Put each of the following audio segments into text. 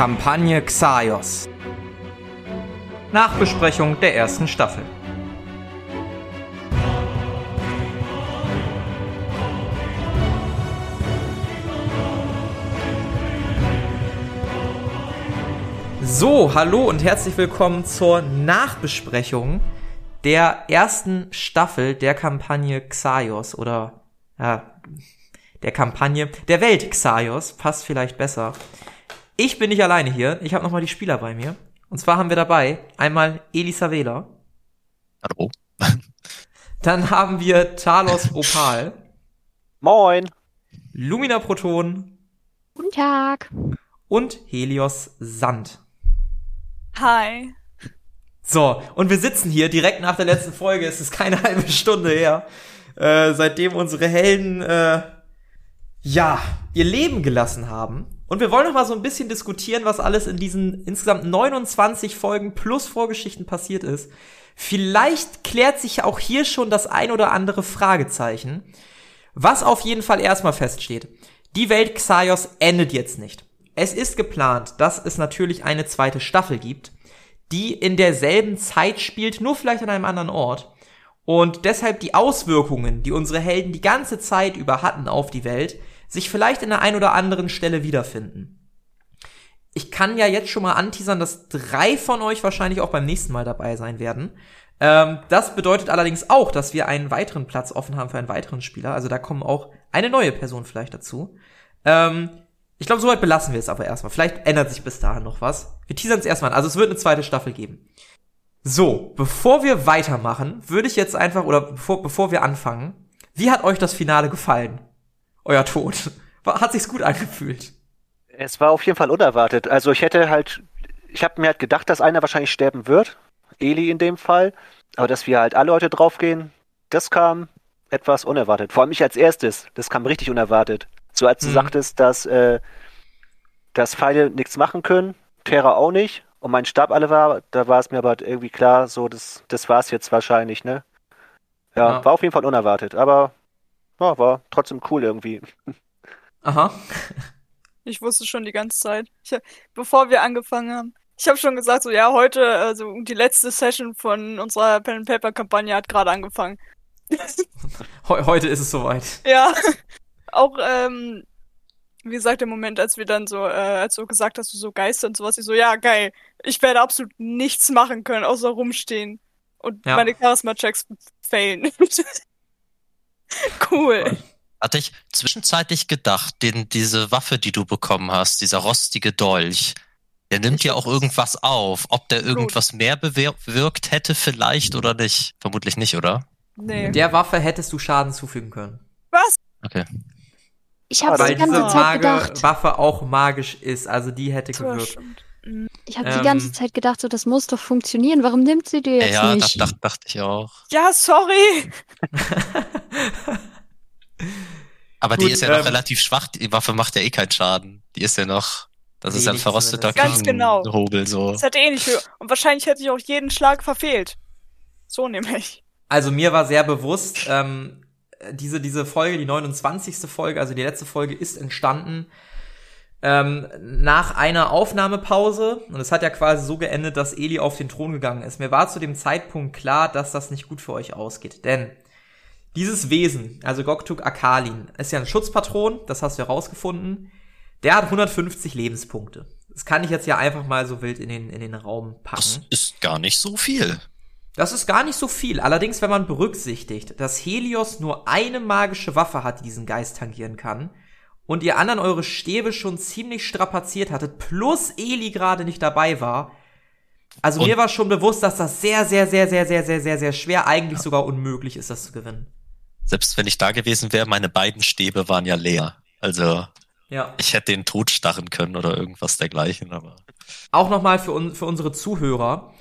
Kampagne Xaios. Nachbesprechung der ersten Staffel. So, hallo und herzlich willkommen zur Nachbesprechung der ersten Staffel der Kampagne Xaios oder ja, der Kampagne der Welt Xaios, passt vielleicht besser. Ich bin nicht alleine hier, ich habe nochmal die Spieler bei mir. Und zwar haben wir dabei einmal Elisa Wähler. Hallo. Dann haben wir Talos Opal. Moin. Lumina Proton. Guten Tag. Und Helios Sand. Hi. So, und wir sitzen hier direkt nach der letzten Folge, es ist keine halbe Stunde her, äh, seitdem unsere Helden, äh, ja, ihr Leben gelassen haben. Und wir wollen noch mal so ein bisschen diskutieren, was alles in diesen insgesamt 29 Folgen plus Vorgeschichten passiert ist. Vielleicht klärt sich auch hier schon das ein oder andere Fragezeichen. Was auf jeden Fall erstmal feststeht. Die Welt Xaios endet jetzt nicht. Es ist geplant, dass es natürlich eine zweite Staffel gibt, die in derselben Zeit spielt, nur vielleicht an einem anderen Ort. Und deshalb die Auswirkungen, die unsere Helden die ganze Zeit über hatten auf die Welt, sich vielleicht in der ein oder anderen Stelle wiederfinden. Ich kann ja jetzt schon mal anteasern, dass drei von euch wahrscheinlich auch beim nächsten Mal dabei sein werden. Ähm, das bedeutet allerdings auch, dass wir einen weiteren Platz offen haben für einen weiteren Spieler. Also da kommen auch eine neue Person vielleicht dazu. Ähm, ich glaube, soweit belassen wir es aber erstmal. Vielleicht ändert sich bis dahin noch was. Wir teasern es erstmal an. Also es wird eine zweite Staffel geben. So, bevor wir weitermachen, würde ich jetzt einfach, oder bevor, bevor wir anfangen, wie hat euch das Finale gefallen? Euer Tod. Hat sich's gut angefühlt? Es war auf jeden Fall unerwartet. Also ich hätte halt, ich habe mir halt gedacht, dass einer wahrscheinlich sterben wird. Eli in dem Fall. Aber dass wir halt alle Leute draufgehen, das kam etwas unerwartet. Vor allem ich als erstes. Das kam richtig unerwartet. So als du Mhm. sagtest, dass, äh, dass Pfeile nichts machen können, Terra auch nicht und mein Stab alle war, da war es mir aber irgendwie klar, so das, das war's jetzt wahrscheinlich, ne? Ja, Ja. war auf jeden Fall unerwartet, aber ja, war trotzdem cool irgendwie. Aha. Ich wusste schon die ganze Zeit. Ich, hab- bevor wir angefangen haben. Ich habe schon gesagt, so ja, heute, also die letzte Session von unserer Pen and Paper Kampagne hat gerade angefangen. Heu heute ist es soweit. Ja. Auch, ähm, wie gesagt, der Moment, als wir dann so, äh, als du gesagt hast, du so Geister und sowas, ich so, ja, geil. Ich werde absolut nichts machen können, außer rumstehen. Und Ja. meine Charisma-Checks failen. cool. Hatte ich zwischenzeitlich gedacht, den, diese Waffe, die du bekommen hast, dieser rostige Dolch, der nimmt ja auch irgendwas auf. Ob der irgendwas mehr bewir- bewirkt hätte vielleicht oder nicht. Vermutlich nicht, oder? Nee. Der Waffe hättest du Schaden zufügen können. Okay. Ich habe die ganze diese Zeit Mage gedacht, Waffe auch magisch ist. Also die hätte Ja, gewirkt. stimmt. Ich habe Ähm, die ganze Zeit gedacht, so das muss doch funktionieren. Warum nimmt sie dir Ja, jetzt ja nicht? das dacht, dachte ich auch. Ja, sorry. Aber Gut, die ist ja noch ähm, relativ schwach. Die Waffe macht ja eh keinen Schaden. Die ist ja noch, das ist Nee, ein nicht verrosteter. Ganz genau. Hobel so. Das hätte eh nicht höher. Und wahrscheinlich hätte ich auch jeden Schlag verfehlt. So nämlich. Also mir war sehr bewusst, ähm, diese, diese Folge, die 29. Folge, also die letzte Folge, ist entstanden ähm, nach einer Aufnahmepause. Und es hat ja quasi so geendet, dass Eli auf den Thron gegangen ist. Mir war zu dem Zeitpunkt klar, dass das nicht gut für euch ausgeht. Denn dieses Wesen, also Goktuk Akalin, ist ja ein Schutzpatron, das hast du herausgefunden. Der hat 150 Lebenspunkte. Das kann ich jetzt ja einfach mal so wild in den, in den Raum Das packen. ist gar nicht so viel. Das ist gar nicht so viel. Allerdings, wenn man berücksichtigt, dass Helios nur eine magische Waffe hat, die diesen Geist tangieren kann, und ihr anderen eure Stäbe schon ziemlich strapaziert hattet, plus Eli gerade nicht dabei war. Also Und- mir war schon bewusst, dass das sehr, sehr, sehr, sehr, sehr, sehr, sehr, sehr schwer, eigentlich sogar unmöglich ist, das zu gewinnen. Selbst wenn ich da gewesen wäre, meine beiden Stäbe waren ja leer. Also Ja. ich hätte den tot starren können oder irgendwas dergleichen, aber. Auch nochmal für, un für unsere Zuhörer.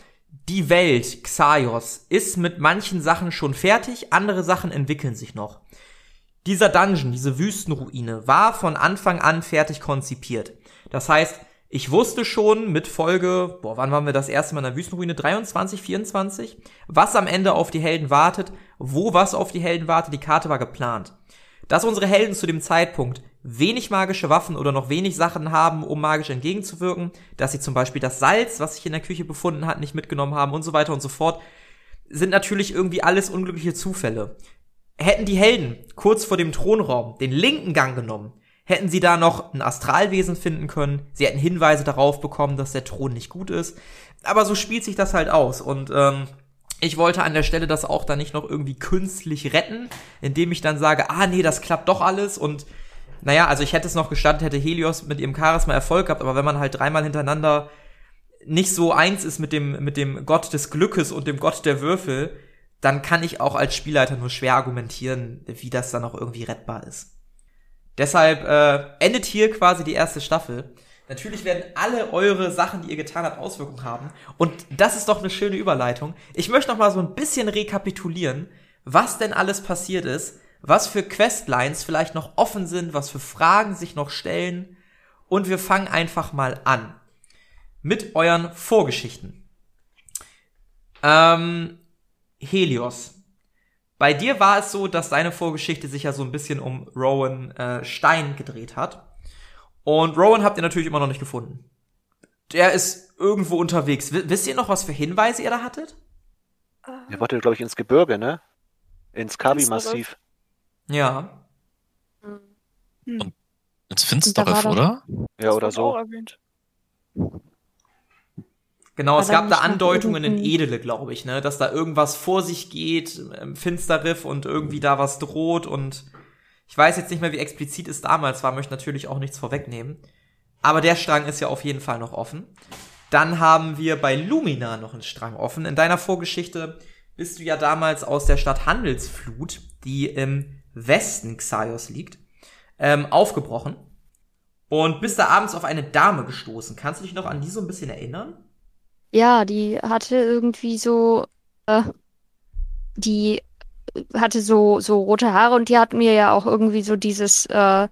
Die Welt, Xaios, ist mit manchen Sachen schon fertig, andere Sachen entwickeln sich noch. Dieser Dungeon, diese Wüstenruine, war von Anfang an fertig konzipiert. Das heißt, ich wusste schon mit Folge, boah, wann waren wir das erste Mal in der Wüstenruine? 23, 24? Was am Ende auf die Helden wartet, wo was auf die Helden wartet, die Karte war geplant. dass unsere Helden zu dem Zeitpunkt wenig magische Waffen oder noch wenig Sachen haben, um magisch entgegenzuwirken, dass sie zum Beispiel das Salz, was sich in der Küche befunden hat, nicht mitgenommen haben und so weiter und so fort, sind natürlich irgendwie alles unglückliche Zufälle. Hätten die Helden kurz vor dem Thronraum den linken Gang genommen, hätten sie da noch ein Astralwesen finden können, sie hätten Hinweise darauf bekommen, dass der Thron nicht gut ist. Aber so spielt sich das halt aus. Und ähm, ich wollte an der Stelle das auch dann nicht noch irgendwie künstlich retten, indem ich dann sage, ah nee, das klappt doch alles. Und naja, also ich hätte es noch gestattet, hätte Helios mit ihrem Charisma Erfolg gehabt, aber wenn man halt dreimal hintereinander nicht so eins ist mit dem, mit dem Gott des Glückes und dem Gott der Würfel, dann kann ich auch als Spielleiter nur schwer argumentieren, wie das dann auch irgendwie rettbar ist. Deshalb äh, endet hier quasi die erste Staffel. Natürlich werden alle eure Sachen, die ihr getan habt, Auswirkungen haben. Und das ist doch eine schöne Überleitung. Ich möchte noch mal so ein bisschen rekapitulieren, was denn alles passiert ist, was für Questlines vielleicht noch offen sind, was für Fragen sich noch stellen. Und wir fangen einfach mal an mit euren Vorgeschichten. Ähm, Helios. Bei dir war es so, dass deine Vorgeschichte sich ja so ein bisschen um Rowan äh, Stein gedreht hat. Und Rowan habt ihr natürlich immer noch nicht gefunden. Der ist irgendwo unterwegs. W wisst ihr noch, was für Hinweise ihr da hattet? Er wollte, glaube ich, ins Gebirge, ne? Ins Kabi-Massiv. Ja. Hm. Ins war oder? Ja, oder so. Genau, es gab da Andeutungen in Edele, glaube ich, ne, dass da irgendwas vor sich geht im Finsterriff und irgendwie da was droht und ich weiß jetzt nicht mehr, wie explizit es damals war, möchte natürlich auch nichts vorwegnehmen. Aber der Strang ist ja auf jeden Fall noch offen. Dann haben wir bei Lumina noch einen Strang offen. In deiner Vorgeschichte bist du ja damals aus der Stadt Handelsflut, die im Westen Xaios liegt, ähm, aufgebrochen und bist da abends auf eine Dame gestoßen. Kannst du dich noch an die so ein bisschen erinnern? Ja, die hatte irgendwie so, äh, die hatte so, so rote Haare und die hat mir ja auch irgendwie so dieses, äh,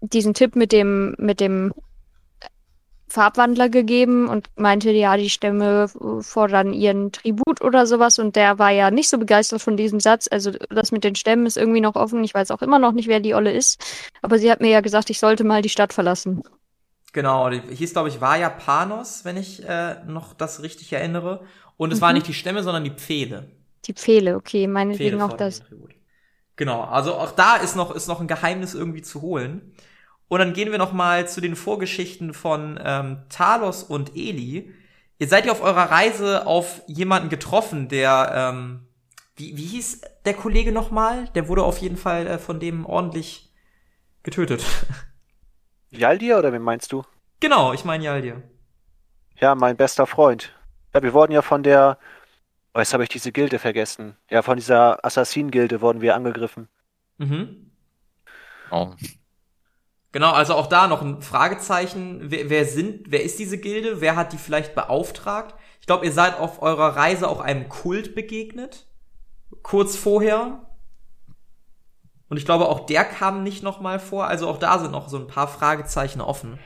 diesen Tipp mit dem, mit dem Farbwandler gegeben und meinte, ja, die Stämme fordern ihren Tribut oder sowas und der war ja nicht so begeistert von diesem Satz. Also das mit den Stämmen ist irgendwie noch offen. Ich weiß auch immer noch nicht, wer die Olle ist, aber sie hat mir ja gesagt, ich sollte mal die Stadt verlassen. Genau, die hieß, glaube ich, Vaja Panos, wenn ich äh, noch das richtig erinnere. Und es waren nicht die Stämme, sondern die Pfähle. Die Pfähle, okay, meinetwegen auch das. Genau, also auch da ist noch, ist noch ein Geheimnis irgendwie zu holen. Und dann gehen wir noch mal zu den Vorgeschichten von ähm, Talos und Eli. Ihr seid ja auf eurer Reise auf jemanden getroffen, der, ähm, wie, wie hieß der Kollege noch mal? Der wurde auf jeden Fall äh, von dem ordentlich getötet. Jaldir oder wen meinst du? genau, ich meine Jaldir. Ja, mein bester Freund. Ja, wir wurden ja von der. Oh, jetzt habe ich diese Gilde vergessen. Ja, von dieser Assassinen-Gilde wurden wir angegriffen. Mhm. Oh. Genau, also auch da noch ein Fragezeichen. Wer, wer sind, wer ist diese Gilde? Wer hat die vielleicht beauftragt? Ich glaube, ihr seid auf eurer Reise auch einem Kult begegnet. Kurz vorher. Und ich glaube, auch der kam nicht nochmal vor. Also auch da sind noch so ein paar Fragezeichen offen.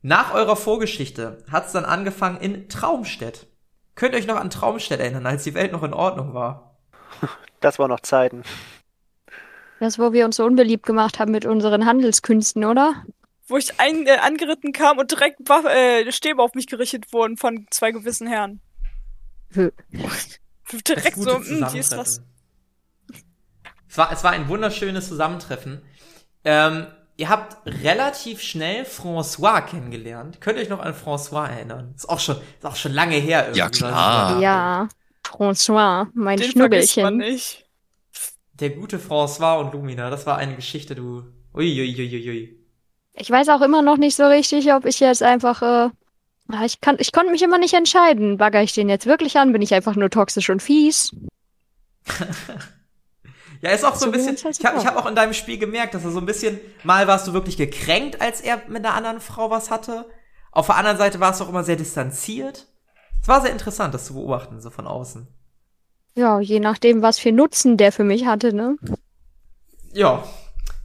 Nach eurer Vorgeschichte hat es dann angefangen in Traumstedt. Könnt ihr euch noch an Traumstedt erinnern, als die Welt noch in Ordnung war? Das waren noch Zeiten. Das, wo wir uns so unbeliebt gemacht haben mit unseren Handelskünsten, oder? Wo ich ein, äh, angeritten kam und direkt Waff äh, Stäbe auf mich gerichtet wurden von zwei gewissen Herren. Hö. Direkt so, mh, wie ist das? Es war, es war ein wunderschönes Zusammentreffen. Ähm, ihr habt relativ schnell François kennengelernt. Könnt ihr euch noch an François erinnern? Ist auch schon, ist auch schon lange her. irgendwie, Ja, klar. Ja, François, mein Den vergisst man Schnubbelchen. nicht. Der gute François und Lumina, das war eine Geschichte, du. Uiuiuiui. Ich weiß auch immer noch nicht so richtig, ob ich jetzt einfach, äh, ah, ich kann, ich konnte mich immer nicht entscheiden. Bagger ich den jetzt wirklich an? Bin ich einfach nur toxisch und fies? Ja, ist auch so, So ein bisschen. halt Ich habe hab auch in deinem Spiel gemerkt, dass er so ein bisschen. Mal warst du wirklich gekränkt, als er mit einer anderen Frau was hatte. Auf der anderen Seite warst du auch immer sehr distanziert. Es war sehr interessant, das zu beobachten, so von außen. Ja, je nachdem, was für Nutzen der für mich hatte, ne? Ja.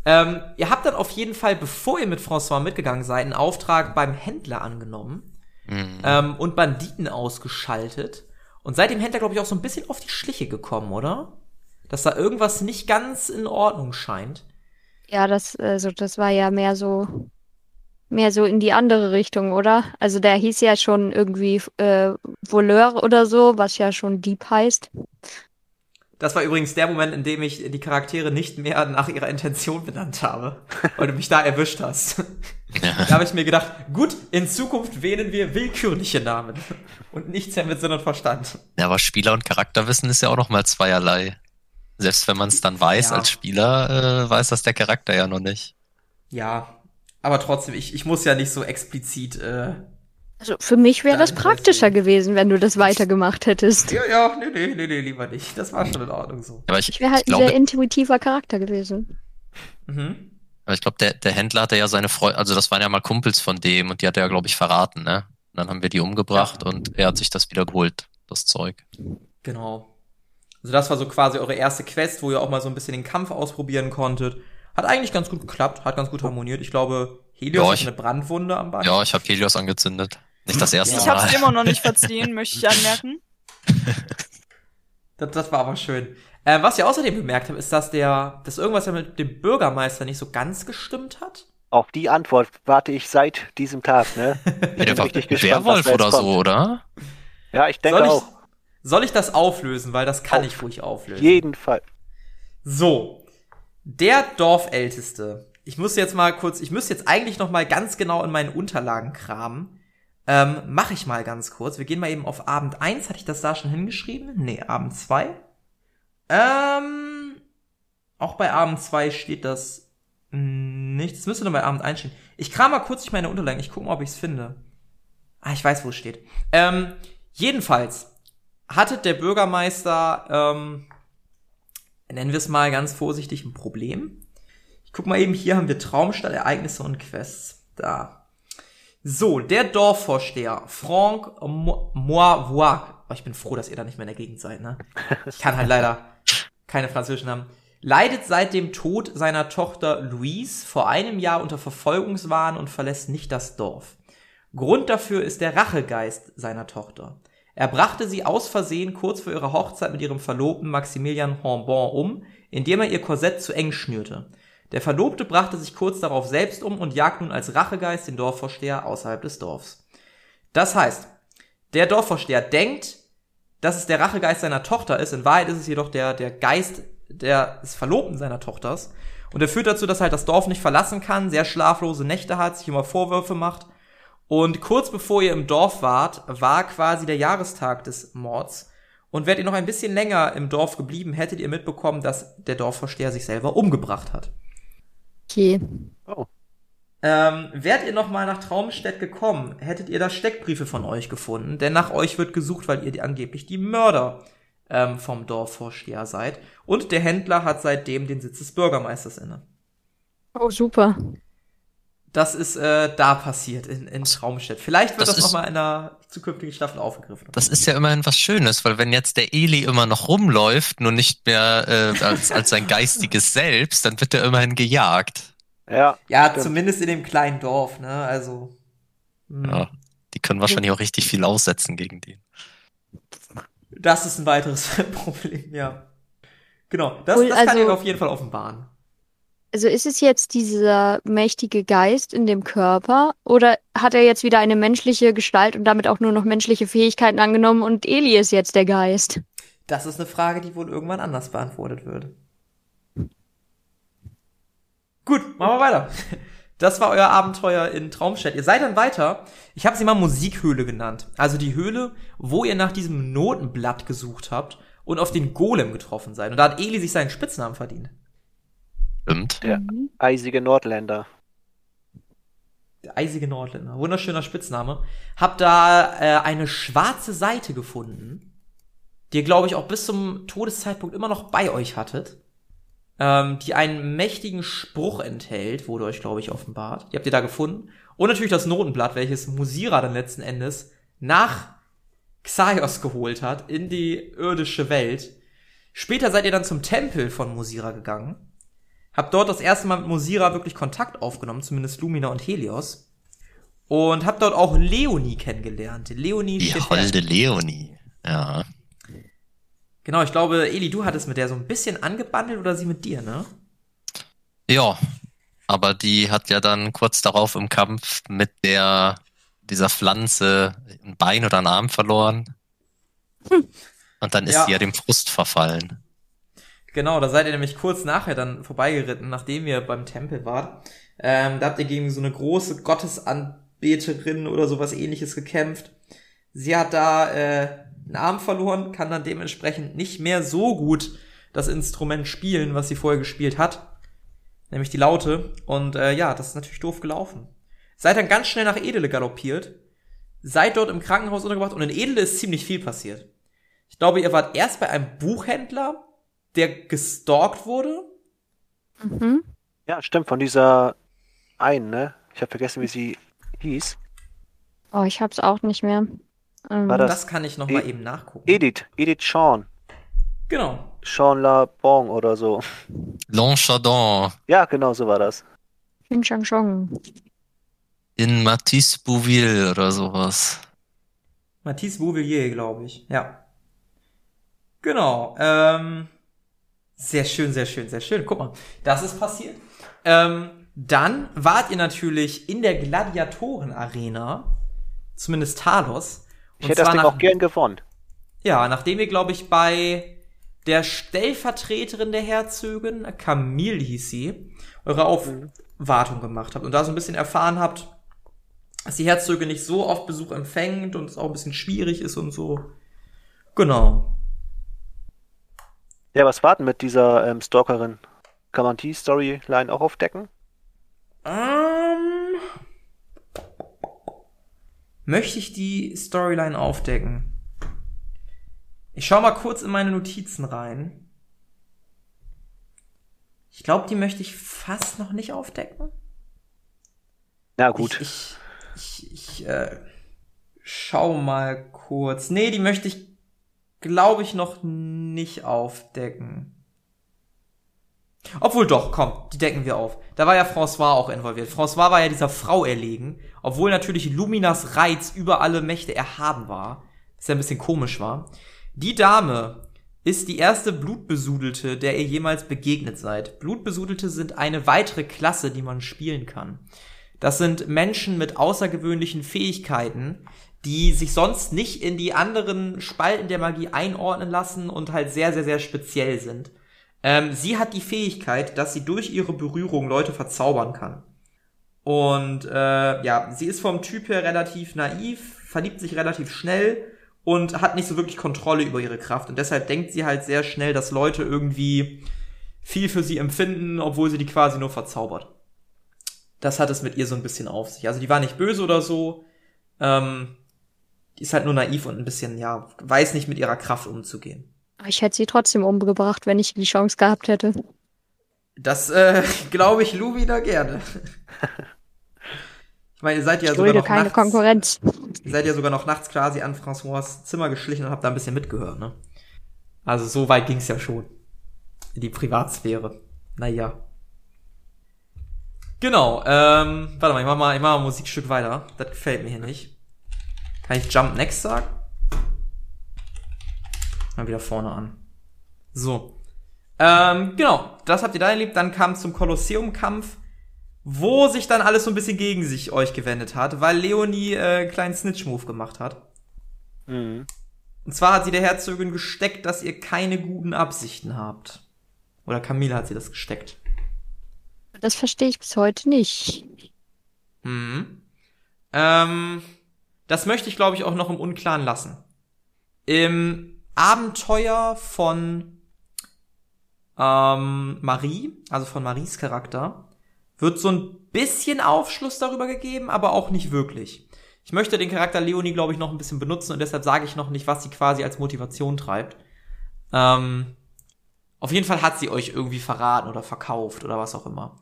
Ähm, ihr habt dann auf jeden Fall, bevor ihr mit François mitgegangen seid, einen Auftrag beim Händler angenommen Hm. ähm, und Banditen ausgeschaltet. Und seid dem Händler, glaube ich, auch so ein bisschen auf die Schliche gekommen, oder? Dass da irgendwas nicht ganz in Ordnung scheint. Ja, das, also das war ja mehr so, mehr so in die andere Richtung, oder? Also der hieß ja schon irgendwie äh, Voleur oder so, was ja schon Dieb heißt. Das war übrigens der Moment, in dem ich die Charaktere nicht mehr nach ihrer Intention benannt habe, weil du mich da erwischt hast. Da habe ich mir gedacht, gut, in Zukunft wählen wir willkürliche Namen und nichts mehr mit Sinn und Verstand. Ja, aber Spieler und Charakterwissen ist ja auch noch mal zweierlei. Selbst wenn man es dann weiß Ja. als Spieler, äh, weiß das der Charakter ja noch nicht. Ja, aber trotzdem, ich, ich muss ja nicht so explizit. Äh, Also für mich wäre Da das praktischer gewesen, wenn du das weitergemacht hättest. ja, ja, nee, nee, nee, nee, lieber nicht. Das war schon in Ordnung so. Aber ich, Ich wäre halt ich ein glaube, sehr intuitiver Charakter gewesen. Mhm. aber ich glaube, der, der Händler hatte ja seine Freunde, also das waren ja mal Kumpels von dem und die hat er ja, glaube ich, verraten, ne? Und dann haben wir die umgebracht Ja. und er hat sich das wieder geholt, das Zeug. Genau. Also das war so quasi eure erste Quest, wo ihr auch mal so ein bisschen den Kampf ausprobieren konntet. Hat eigentlich ganz gut geklappt, hat ganz gut harmoniert. Ich glaube, Helios Ja, hat ich- eine Brandwunde am Bein. Ja, ich habe Helios angezündet. Nicht das erste Ja. Ich hab's Mal. immer noch nicht verziehen, möchte ich anmerken. Das, das war aber schön. Äh, was ich außerdem bemerkt habe, ist, dass der, dass irgendwas ja mit dem Bürgermeister nicht so ganz gestimmt hat. Auf die Antwort warte ich seit diesem Tag, ne? Ja, der war richtig gespannt, Werwolf oder so, kommt. oder? Ja, ich denke Soll ich, auch. Soll ich das auflösen? Weil das kann Auf ich ruhig auflösen. Jeden Fall. So, der Dorfälteste. Ich muss jetzt mal kurz, ich müsste jetzt eigentlich noch mal ganz genau in meinen Unterlagen kramen. Ähm, Mache ich mal ganz kurz. Wir gehen mal eben auf Abend 1. Hatte ich das da schon hingeschrieben? Nee, Abend 2. Ähm, auch bei Abend 2 steht das nicht. Das müsste nur bei Abend 1 stehen. Ich kram mal kurz durch meine Unterlagen. Ich gucke mal, ob ich es finde. Ah, ich weiß, wo es steht. Ähm, jedenfalls hatte der Bürgermeister, ähm, nennen wir es mal ganz vorsichtig, ein Problem. Ich guck mal eben, hier haben wir Traumstadt, Ereignisse und Quests. Da. So, der Dorfvorsteher, Franck Mo- Moivois. Oh, ich bin froh, dass ihr da nicht mehr in der Gegend seid, ne? Ich kann halt leider keine französischen Namen. Leidet seit dem Tod seiner Tochter Louise vor einem Jahr unter Verfolgungswahn und verlässt nicht das Dorf. Grund dafür ist der Rachegeist seiner Tochter. Er brachte sie aus Versehen kurz vor ihrer Hochzeit mit ihrem Verlobten Maximilian Hornbon um, indem er ihr Korsett zu eng schnürte. Der Verlobte brachte sich kurz darauf selbst um und jagt nun als Rachegeist den Dorfvorsteher außerhalb des Dorfs. Das heißt, der Dorfvorsteher denkt, dass es der Rachegeist seiner Tochter ist. In Wahrheit ist es jedoch der, der Geist des Verlobten seiner Tochters. Und er führt dazu, dass er halt das Dorf nicht verlassen kann, sehr schlaflose Nächte hat, sich immer Vorwürfe macht. Und kurz bevor ihr im Dorf wart, war quasi der Jahrestag des Mords. Und wärt ihr noch ein bisschen länger im Dorf geblieben, hättet ihr mitbekommen, dass der Dorfvorsteher sich selber umgebracht hat. Okay. Oh. Ähm, wärt ihr noch mal nach Traumstedt gekommen, hättet ihr da Steckbriefe von euch gefunden, denn nach euch wird gesucht, weil ihr die, angeblich die Mörder ähm, vom Dorfvorsteher seid. Und der Händler hat seitdem den Sitz des Bürgermeisters inne. Oh, super. Das ist äh, da passiert in, in Traumstedt. Vielleicht wird Das das, noch ist- mal in einer zukünftigen Staffel aufgegriffen. Das ist ja immerhin was Schönes, weil wenn jetzt der Eli immer noch rumläuft, nur nicht mehr äh, als, als sein geistiges Selbst, dann wird er immerhin gejagt. Ja, ja, stimmt. zumindest in dem kleinen Dorf, ne? Also. hm. Ja. Die können wahrscheinlich auch richtig viel aussetzen gegen den. Das ist ein weiteres Problem, ja. Genau, das, Cool, das kann also- ich auf jeden Fall offenbaren. Also ist es jetzt dieser mächtige Geist in dem Körper oder hat er jetzt wieder eine menschliche Gestalt und damit auch nur noch menschliche Fähigkeiten angenommen und Eli ist jetzt der Geist? Das ist eine Frage, die wohl irgendwann anders beantwortet wird. Gut, machen wir weiter. Das war euer Abenteuer in Traumstedt. Ihr seid dann weiter. Ich habe sie mal Musikhöhle genannt. Also die Höhle, wo ihr nach diesem Notenblatt gesucht habt und auf den Golem getroffen seid. Und da hat Eli sich seinen Spitznamen verdient. Stimmt. der eisige Nordländer. Der eisige Nordländer. Wunderschöner Spitzname. Hab da äh, eine schwarze Seite gefunden, die ihr, glaube ich, auch bis zum Todeszeitpunkt immer noch bei euch hattet. Ähm, die einen mächtigen Spruch enthält, wurde euch, glaube ich, offenbart. Die habt ihr da gefunden. Und natürlich das Notenblatt, welches Musira dann letzten Endes nach Xaios geholt hat in die irdische Welt. Später seid ihr dann zum Tempel von Musira gegangen. Hab dort das erste Mal mit Musira wirklich Kontakt aufgenommen, zumindest Lumina und Helios. Und hab dort auch Leonie kennengelernt. Leonie Die steht holde Leonie. Ja. Genau, ich glaube, Eli, du hattest mit der so ein bisschen angebandelt oder sie mit dir, ne? Ja, Aber die hat ja dann kurz darauf im Kampf mit der dieser Pflanze ein Bein oder einen Arm verloren. Und dann ist Ja. sie ja dem Frust verfallen. Genau, da seid ihr nämlich kurz nachher dann vorbeigeritten, nachdem ihr beim Tempel wart. Ähm, da habt ihr gegen so eine große Gottesanbeterin oder sowas ähnliches gekämpft. Sie hat da äh, einen Arm verloren, kann dann dementsprechend nicht mehr so gut das Instrument spielen, was sie vorher gespielt hat. Nämlich die Laute. Und äh, ja, das ist natürlich doof gelaufen. Seid dann ganz schnell nach Edele galoppiert. Seid dort im Krankenhaus untergebracht und in Edele ist ziemlich viel passiert. Ich glaube, ihr wart erst bei einem Buchhändler, der gestalkt wurde. Mhm. Ja, stimmt, von dieser einen, ne? Ich habe vergessen, wie sie hieß. Oh, ich hab's auch nicht mehr. Ähm, War Das, Das- kann ich noch mal E- eben nachgucken. Edith, Edith Sean. Genau. Sean La Bon oder so. Longchardon Ja, genau so war das. Ching Chang Chong. in Matisse Bouville oder sowas. Matisse Bouvillier, glaube ich. Ja. Genau. Ähm, sehr schön, sehr schön, sehr schön. Guck mal, das ist passiert. Ähm, dann wart ihr natürlich in der Gladiatoren-Arena. Zumindest Talos. Ich hätte das Ding nach- auch gern gewonnen. Ja, nachdem ihr, glaube ich, bei der Stellvertreterin der Herzogin, Camille hieß sie, eure Aufwartung gemacht habt und da so ein bisschen erfahren habt, dass die Herzogin nicht so oft Besuch empfängt und es auch ein bisschen schwierig ist und so. Genau. Ja, was warten mit dieser ähm, Stalkerin? Kann man die Storyline auch aufdecken? Ähm, möchte ich die Storyline aufdecken? Ich schau mal kurz in meine Notizen rein. Ich glaube, die möchte ich fast noch nicht aufdecken. Na gut. Ich, ich, ich, ich äh, schau mal kurz. Nee, die möchte ich, glaube ich, noch nicht aufdecken. Obwohl doch, komm, die decken wir auf. Da war ja François auch involviert. François war ja dieser Frau erlegen, obwohl natürlich Luminas Reiz über alle Mächte erhaben war. Was ja ein bisschen komisch war. Die Dame ist die erste Blutbesudelte, der ihr jemals begegnet seid. Blutbesudelte sind eine weitere Klasse, die man spielen kann. Das sind Menschen mit außergewöhnlichen Fähigkeiten, die sich sonst nicht in die anderen Spalten der Magie einordnen lassen und halt sehr, sehr, sehr speziell sind. Ähm, sie hat die Fähigkeit, dass sie durch ihre Berührung Leute verzaubern kann. Und äh, ja, sie ist vom Typ her relativ naiv, verliebt sich relativ schnell und hat nicht so wirklich Kontrolle über ihre Kraft. Und deshalb denkt sie halt sehr schnell, dass Leute irgendwie viel für sie empfinden, obwohl sie die quasi nur verzaubert. Das hat es mit ihr so ein bisschen auf sich. Also die war nicht böse oder so. Ähm, die ist halt nur naiv und ein bisschen, ja, weiß nicht mit ihrer Kraft umzugehen. Ich hätte sie trotzdem umgebracht, wenn ich die Chance gehabt hätte. Das äh, glaube ich Lumina gerne. Ich meine, ihr seid ja ich sogar noch keine nachts, Konkurrenz. ihr seid ja sogar noch nachts quasi an François Zimmer geschlichen und habt da ein bisschen mitgehört, ne? Also so weit ging's ja schon. In die Privatsphäre. Naja. Genau, ähm, warte mal, ich mach mal, ich mach mal ein Musikstück weiter. Das gefällt mir hier nicht. Kann ich Jump Next sagen? Mal wieder vorne an. So. Ähm, genau, das habt ihr da erlebt. Dann kam zum Kolosseumkampf, wo sich dann alles so ein bisschen gegen sich euch gewendet hat, weil Leonie äh, einen kleinen Snitch-Move gemacht hat. Mhm. Und zwar hat sie der Herzogin gesteckt, dass ihr keine guten Absichten habt. Oder Camille hat sie das gesteckt. Das verstehe ich bis heute nicht. Mhm. Ähm, das möchte ich, glaube ich, auch noch im Unklaren lassen. Im Abenteuer von ähm, Marie, also von Maries Charakter, wird so ein bisschen Aufschluss darüber gegeben, aber auch nicht wirklich. Ich möchte den Charakter Leonie, glaube ich, noch ein bisschen benutzen und deshalb sage ich noch nicht, was sie quasi als Motivation treibt. Ähm, auf jeden Fall hat sie euch irgendwie verraten oder verkauft oder was auch immer.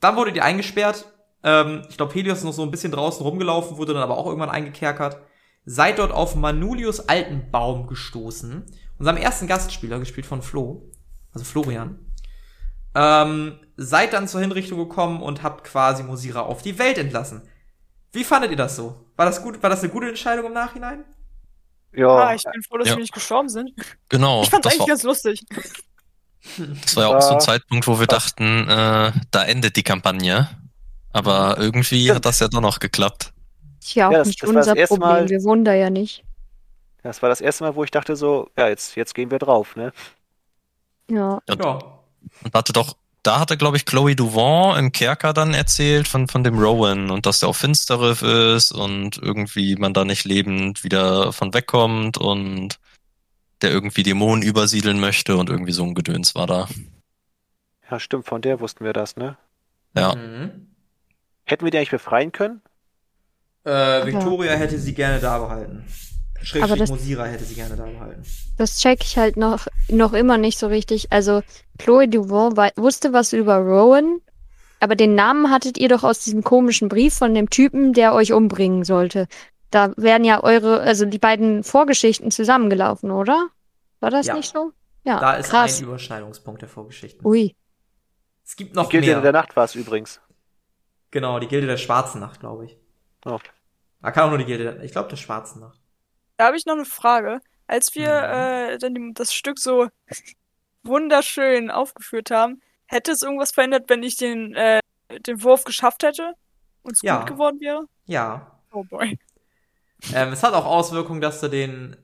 Dann wurdet ihr eingesperrt. Ähm, ich glaube, Helios ist noch so ein bisschen draußen rumgelaufen, wurde dann aber auch irgendwann eingekerkert. Seid dort auf Manulius Altenbaum gestoßen. Unserem ersten Gastspieler, gespielt von Flo. Also Florian. Ähm, seid dann zur Hinrichtung gekommen und habt quasi Musira auf die Welt entlassen. Wie fandet ihr das so? War das gut? War das eine gute Entscheidung im Nachhinein? Ja, Ah, ich bin froh, dass Ja. sie nicht gestorben sind. Genau, Ich fand's eigentlich war, ganz lustig. Das war ja auch so ein Zeitpunkt, wo wir dachten, äh, da endet die Kampagne. Aber irgendwie hat das ja doch noch geklappt. Ist ja auch Ja, das- nicht das unser Problem. Mal- Wir wohnen da ja nicht. Das war das erste Mal, wo ich dachte so, ja, jetzt, jetzt gehen wir drauf, ne? Ja. Und, Ja. und hatte doch, da hatte, glaube ich, Chloe Duvant im Kerker dann erzählt von, von dem Rowan und dass der auf Finsterriff ist und irgendwie man da nicht lebend wieder von wegkommt und der irgendwie Dämonen übersiedeln möchte und irgendwie so ein Gedöns war da. Ja, stimmt, von der wussten wir das, ne? Ja. Mhm. Hätten wir die eigentlich befreien können? Äh, Victoria hätte sie gerne da behalten. Aber Schrägstrich das- Mosira hätte sie gerne da behalten. Das check ich halt noch, noch immer nicht so richtig. Also, Chloe Duvant wei- wusste was über Rowan, aber den Namen hattet ihr doch aus diesem komischen Brief von dem Typen, der euch umbringen sollte. Da wären ja eure, also die beiden Vorgeschichten zusammengelaufen, oder? War das Ja. nicht so? Ja, Da ist krass. ein Überschneidungspunkt der Vorgeschichten. Ui. Es gibt Die noch Gilde mehr. der Nacht war es übrigens. Genau, die Gilde der Schwarzen Nacht, glaube ich. Oh. Ah, kann auch nur die Gilde der, ich glaube der Schwarzen Nacht. Da habe ich noch eine Frage. Als wir Mhm. äh, dann das Stück so wunderschön aufgeführt haben, hätte es irgendwas verändert, wenn ich den, äh, den Wurf geschafft hätte und es Ja. gut geworden wäre? Ja. Oh boy. Ähm, es hat auch Auswirkungen, dass du den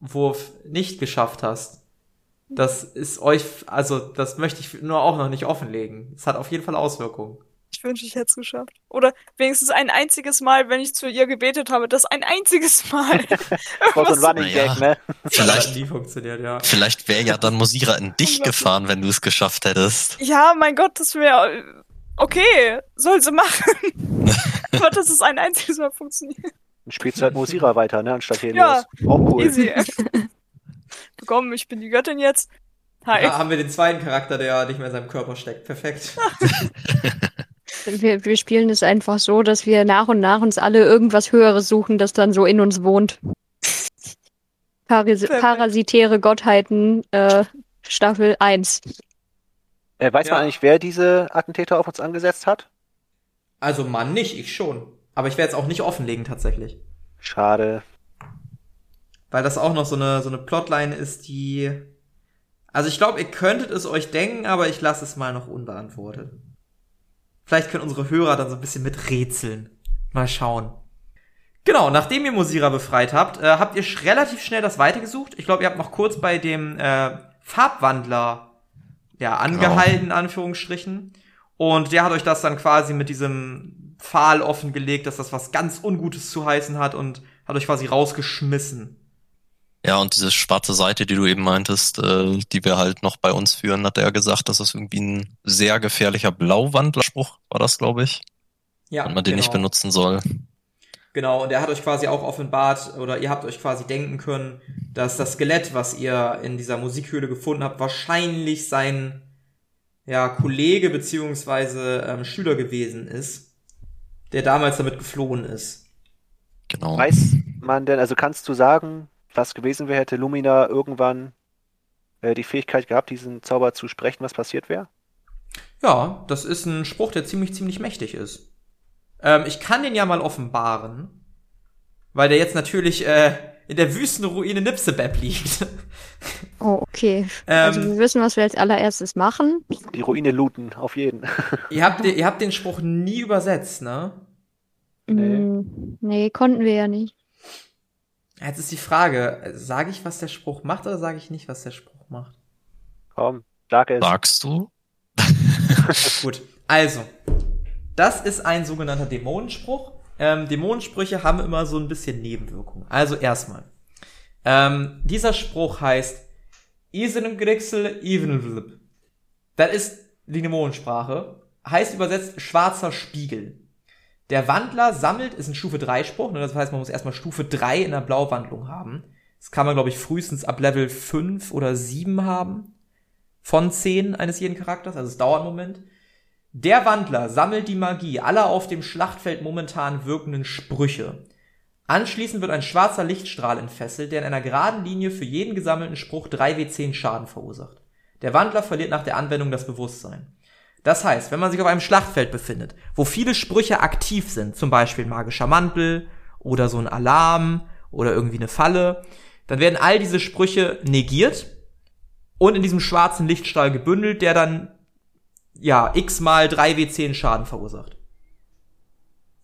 Wurf nicht geschafft hast. Das ist euch, also das möchte ich nur auch noch nicht offenlegen. Es hat auf jeden Fall Auswirkungen. Ich wünsche, ich hätte es geschafft. Oder wenigstens ein einziges Mal, wenn ich zu ihr gebetet habe, das ein einziges Mal. So ein Running Naja. Gag, ne? Vielleicht, funktioniert, ja. vielleicht wäre ja dann Mosira in dich Unglaublich. gefahren, wenn du es geschafft hättest. ja, mein Gott, das wäre okay, soll sie machen. Aber dass es ein einziges Mal funktioniert. Dann spielst du halt Mosira weiter, ne? Anstatt Helios. Ja. Auch cool. Easy. Bekommen, ich bin die Göttin jetzt. Hi. Da haben wir den zweiten Charakter, der nicht mehr in seinem Körper steckt. Perfekt. Wir, wir spielen es einfach so, dass wir nach und nach uns alle irgendwas Höheres suchen, das dann so in uns wohnt. Paris parasitäre Gottheiten, äh, Staffel 1. Äh, weiß Ja. man eigentlich, wer diese Attentäter auf uns angesetzt hat? Also Mann nicht, ich schon. Aber ich werde es auch nicht offenlegen tatsächlich. Schade. Weil das auch noch so eine, so eine Plotline ist, die. Also ich glaube, ihr könntet es euch denken, aber ich lasse es mal noch unbeantwortet. Vielleicht können unsere Hörer dann so ein bisschen miträtseln. Mal schauen. Genau, nachdem ihr Mosira befreit habt, äh, habt ihr sch relativ schnell das weitergesucht. Ich glaube, ihr habt noch kurz bei dem äh, Farbwandler ja, angehalten, in Anführungsstrichen. Und der hat euch das dann quasi mit diesem Pfahl offengelegt, dass das was ganz Ungutes zu heißen hat und hat euch quasi rausgeschmissen. Ja, und diese schwarze Seite, die du eben meintest, äh, die wir halt noch bei uns führen, hat er gesagt, dass das irgendwie ein sehr gefährlicher Blauwandlerspruch war das, glaube ich. Ja, und man den nicht benutzen soll. Genau, und er hat euch quasi auch offenbart, oder ihr habt euch quasi denken können, dass das Skelett, was ihr in dieser Musikhöhle gefunden habt, wahrscheinlich sein ja, Kollege beziehungsweise ähm, Schüler gewesen ist, der damals damit geflohen ist. Genau. Weiß man denn, also kannst du sagen, was gewesen wäre, hätte Lumina irgendwann äh, die Fähigkeit gehabt, diesen Zauber zu sprechen, was passiert wäre? Ja, das ist ein Spruch, der ziemlich, ziemlich mächtig ist. Ähm, ich kann den ja mal offenbaren, weil der jetzt natürlich äh, in der Wüstenruine Nipsebeb liegt. Oh, okay. also ähm, wir wissen, was wir als allererstes machen. Die Ruine looten, auf jeden. ihr, habt, den- ihr habt den Spruch nie übersetzt, ne? Nee. Mm, nee, konnten wir ja nicht. Jetzt ist die Frage, sage ich, was der Spruch macht oder sage ich nicht, was der Spruch macht? Komm, sag es. Sagst du? Gut, also, das ist ein sogenannter Dämonenspruch. Ähm, Dämonensprüche haben immer so ein bisschen Nebenwirkungen. Also erstmal, ähm, dieser Spruch heißt Isengrixel Evenvlip. Das ist die Dämonensprache. Heißt übersetzt schwarzer Spiegel. Der Wandler sammelt, ist ein Stufe 3 Spruch, ne? das heißt, man muss erstmal Stufe 3 in der Blauwandlung haben. Das kann man, glaube ich, frühestens ab Level 5 oder 7 haben. Von 10 eines jeden Charakters, also es dauert einen Moment. Der Wandler sammelt die Magie aller auf dem Schlachtfeld momentan wirkenden Sprüche. Anschließend wird ein schwarzer Lichtstrahl entfesselt, der in einer geraden Linie für jeden gesammelten Spruch 3w10 Schaden verursacht. Der Wandler verliert nach der Anwendung das Bewusstsein. Das heißt, wenn man sich auf einem Schlachtfeld befindet, wo viele Sprüche aktiv sind, zum Beispiel magischer Mantel oder so ein Alarm oder irgendwie eine Falle, dann werden all diese Sprüche negiert und in diesem schwarzen Lichtstrahl gebündelt, der dann ja x mal 3w10 Schaden verursacht.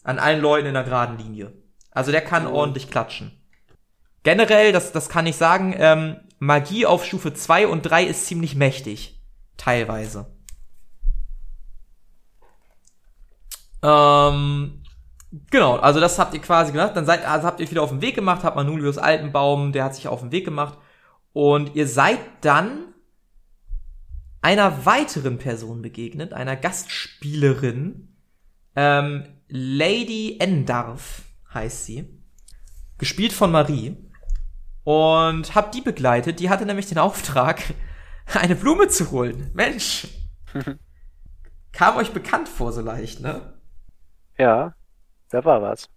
An allen Leuten in einer geraden Linie. Also der kann Oh. ordentlich klatschen. Generell, das, das kann ich sagen, ähm, Magie auf Stufe 2 und 3 ist ziemlich mächtig. Teilweise. Ähm, genau, also das habt ihr quasi gemacht. Dann seid, also habt ihr wieder auf den Weg gemacht, habt Manulius Altenbaum, der hat sich auf den Weg gemacht. Und ihr seid dann einer weiteren Person begegnet, einer Gastspielerin. Ähm, Lady Endarf heißt sie. Gespielt von Marie. Und habt die begleitet. Die hatte nämlich den Auftrag, eine Blume zu holen. Mensch. Kam euch bekannt vor so leicht, ne? Ja, da war was.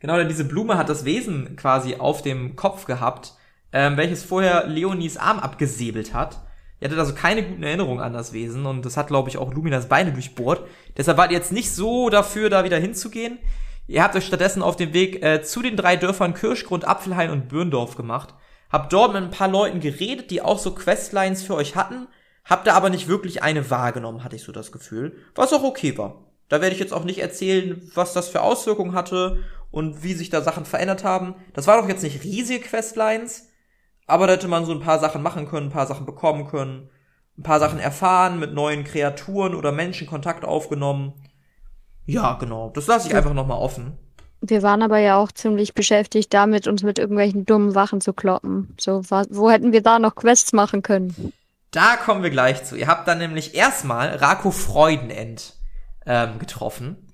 Genau, denn diese Blume hat das Wesen quasi auf dem Kopf gehabt, ähm, welches vorher Leonies Arm abgesäbelt hat. Ihr hattet also keine guten Erinnerungen an das Wesen und das hat, glaube ich, auch Luminas Beine durchbohrt. Deshalb wart ihr jetzt nicht so dafür, da wieder hinzugehen. Ihr habt euch stattdessen auf den Weg äh, zu den drei Dörfern Kirschgrund, Apfelhain und Bürndorf gemacht. Habt dort mit ein paar Leuten geredet, die auch so Questlines für euch hatten. Habt da aber nicht wirklich eine wahrgenommen, hatte ich so das Gefühl. Was auch okay war. Da werde ich jetzt auch nicht erzählen, was das für Auswirkungen hatte und wie sich da Sachen verändert haben. Das waren doch jetzt nicht riesige Questlines, aber da hätte man so ein paar Sachen machen können, ein paar Sachen bekommen können, ein paar Sachen erfahren, mit neuen Kreaturen oder Menschen Kontakt aufgenommen. Ja, genau. Das lasse ich einfach nochmal offen. Wir waren aber ja auch ziemlich beschäftigt damit, uns mit irgendwelchen dummen Wachen zu kloppen. So, wo hätten wir da noch Quests machen können? Da kommen wir gleich zu. Ihr habt dann nämlich erstmal Rako Freudenend ähm, getroffen.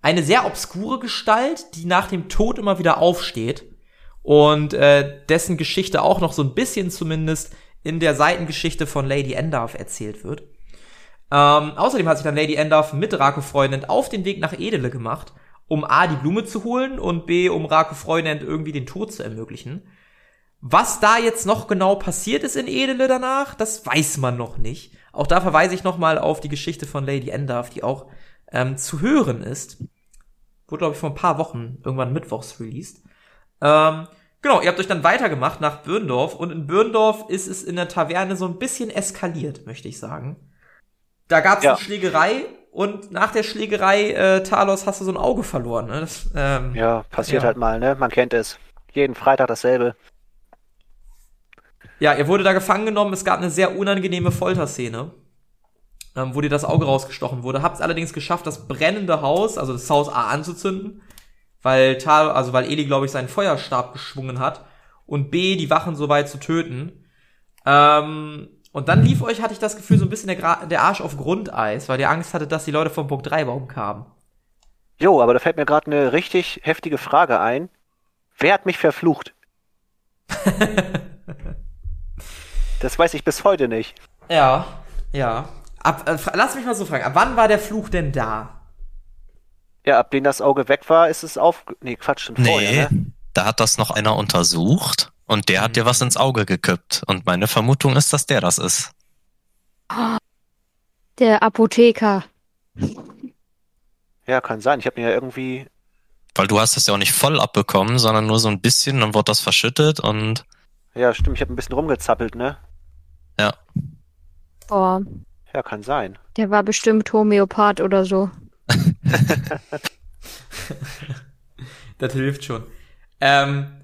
Eine sehr obskure Gestalt, die nach dem Tod immer wieder aufsteht und äh, dessen Geschichte auch noch so ein bisschen zumindest in der Seitengeschichte von Lady Endarf erzählt wird. Ähm, außerdem hat sich dann Lady Endarf mit Rako Freudenend auf den Weg nach Edele gemacht, um A, die Blume zu holen und B, um Rako Freudenend irgendwie den Tod zu ermöglichen. Was da jetzt noch genau passiert ist in Edele danach, das weiß man noch nicht. Auch da verweise ich noch mal auf die Geschichte von Lady Endarf, die auch ähm, zu hören ist. Wurde, glaube ich, vor ein paar Wochen irgendwann mittwochs released. Ähm, genau, ihr habt euch dann weitergemacht nach Bürndorf und in Bürndorf ist es in der Taverne so ein bisschen eskaliert, möchte ich sagen. Da gab es Ja. eine Schlägerei und nach der Schlägerei, äh, Talos, hast du so ein Auge verloren. Ne? Das, ähm, Ja, passiert Ja. halt mal, ne? Man kennt es. Jeden Freitag dasselbe. Ja, ihr wurde da gefangen genommen. Es gab eine sehr unangenehme Folterszene, ähm, wo dir das Auge rausgestochen wurde. Habt es allerdings geschafft, das brennende Haus, also das Haus A anzuzünden, weil Tal, also weil Eli, glaube ich, seinen Feuerstab geschwungen hat und B, die Wachen so weit zu töten. Ähm, und dann lief euch, hatte ich das Gefühl, so ein bisschen der, Gra der Arsch auf Grundeis, weil ihr Angst hattet, dass die Leute vom Punkt 3 Baum kamen. Jo, aber da fällt mir gerade eine richtig heftige Frage ein. Wer hat mich verflucht? das weiß ich bis heute nicht. Ja, ja. Ab, äh, lass mich mal so fragen, ab wann war der Fluch denn da? Ja, ab dem das Auge weg war, ist es auf. Nee, Quatsch, schon Nee, vorher, ne? da hat das noch einer untersucht und der hat dir was ins Auge gekippt. Und meine Vermutung ist, dass der das ist. Der Apotheker. Ja, kann sein. Ich habe mir ja irgendwie. Weil du hast es ja auch nicht voll abbekommen, sondern nur so ein bisschen, dann wurde das verschüttet und Ja, stimmt, ich habe ein bisschen rumgezappelt, ne? ja. Oh, Ja, kann sein. der war bestimmt Homöopath oder so. Das hilft schon. Ähm,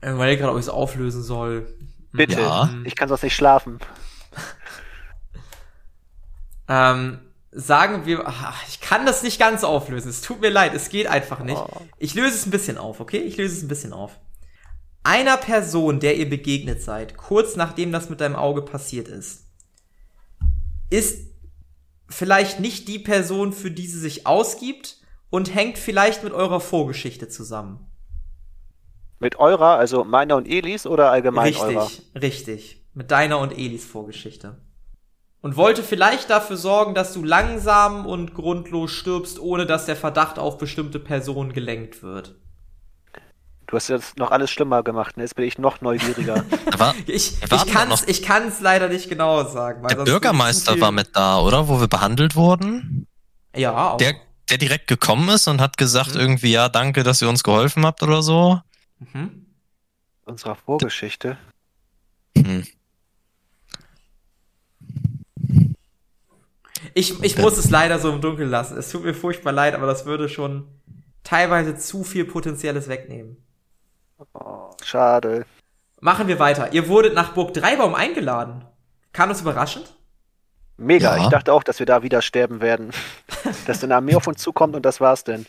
ich überlege gerade, ob ich es auflösen soll. Bitte. Ja. Ich kann sonst nicht schlafen. Ähm, sagen wir, ach, ich kann das nicht ganz auflösen. Es tut mir leid, es geht einfach nicht. Oh. Ich löse es ein bisschen auf, okay? Ich löse es ein bisschen auf. Einer Person, der ihr begegnet seid, kurz nachdem das mit deinem Auge passiert ist, ist vielleicht nicht die Person, für die sie sich ausgibt und hängt vielleicht mit eurer Vorgeschichte zusammen. Mit eurer, also meiner und Elis oder allgemein richtig, eurer? richtig. Mit deiner und Elis Vorgeschichte. Und wollte vielleicht dafür sorgen, dass du langsam und grundlos stirbst, ohne dass der Verdacht auf bestimmte Personen gelenkt wird. Du hast jetzt noch alles schlimmer gemacht, ne? Jetzt bin ich noch neugieriger. Aber Ich, ich kann's, ich kann's leider nicht genau sagen. Weil der Bürgermeister war mit da, oder? Wo wir behandelt wurden. Ja, auch. Der, der direkt gekommen ist und hat gesagt Mhm. irgendwie, ja, danke, dass ihr uns geholfen habt oder so. mhm. Unserer Vorgeschichte. Hm. Ich, ich muss es leider so im Dunkeln lassen. Es tut mir furchtbar leid, aber das würde schon teilweise zu viel Potenzielles wegnehmen. Oh, schade. Machen wir weiter. Ihr wurdet nach Burg Dreibaum eingeladen. Kam das überraschend? Mega. Ja. Ich dachte auch, dass wir da wieder sterben werden. dass eine Armee auf uns zukommt und das war's denn.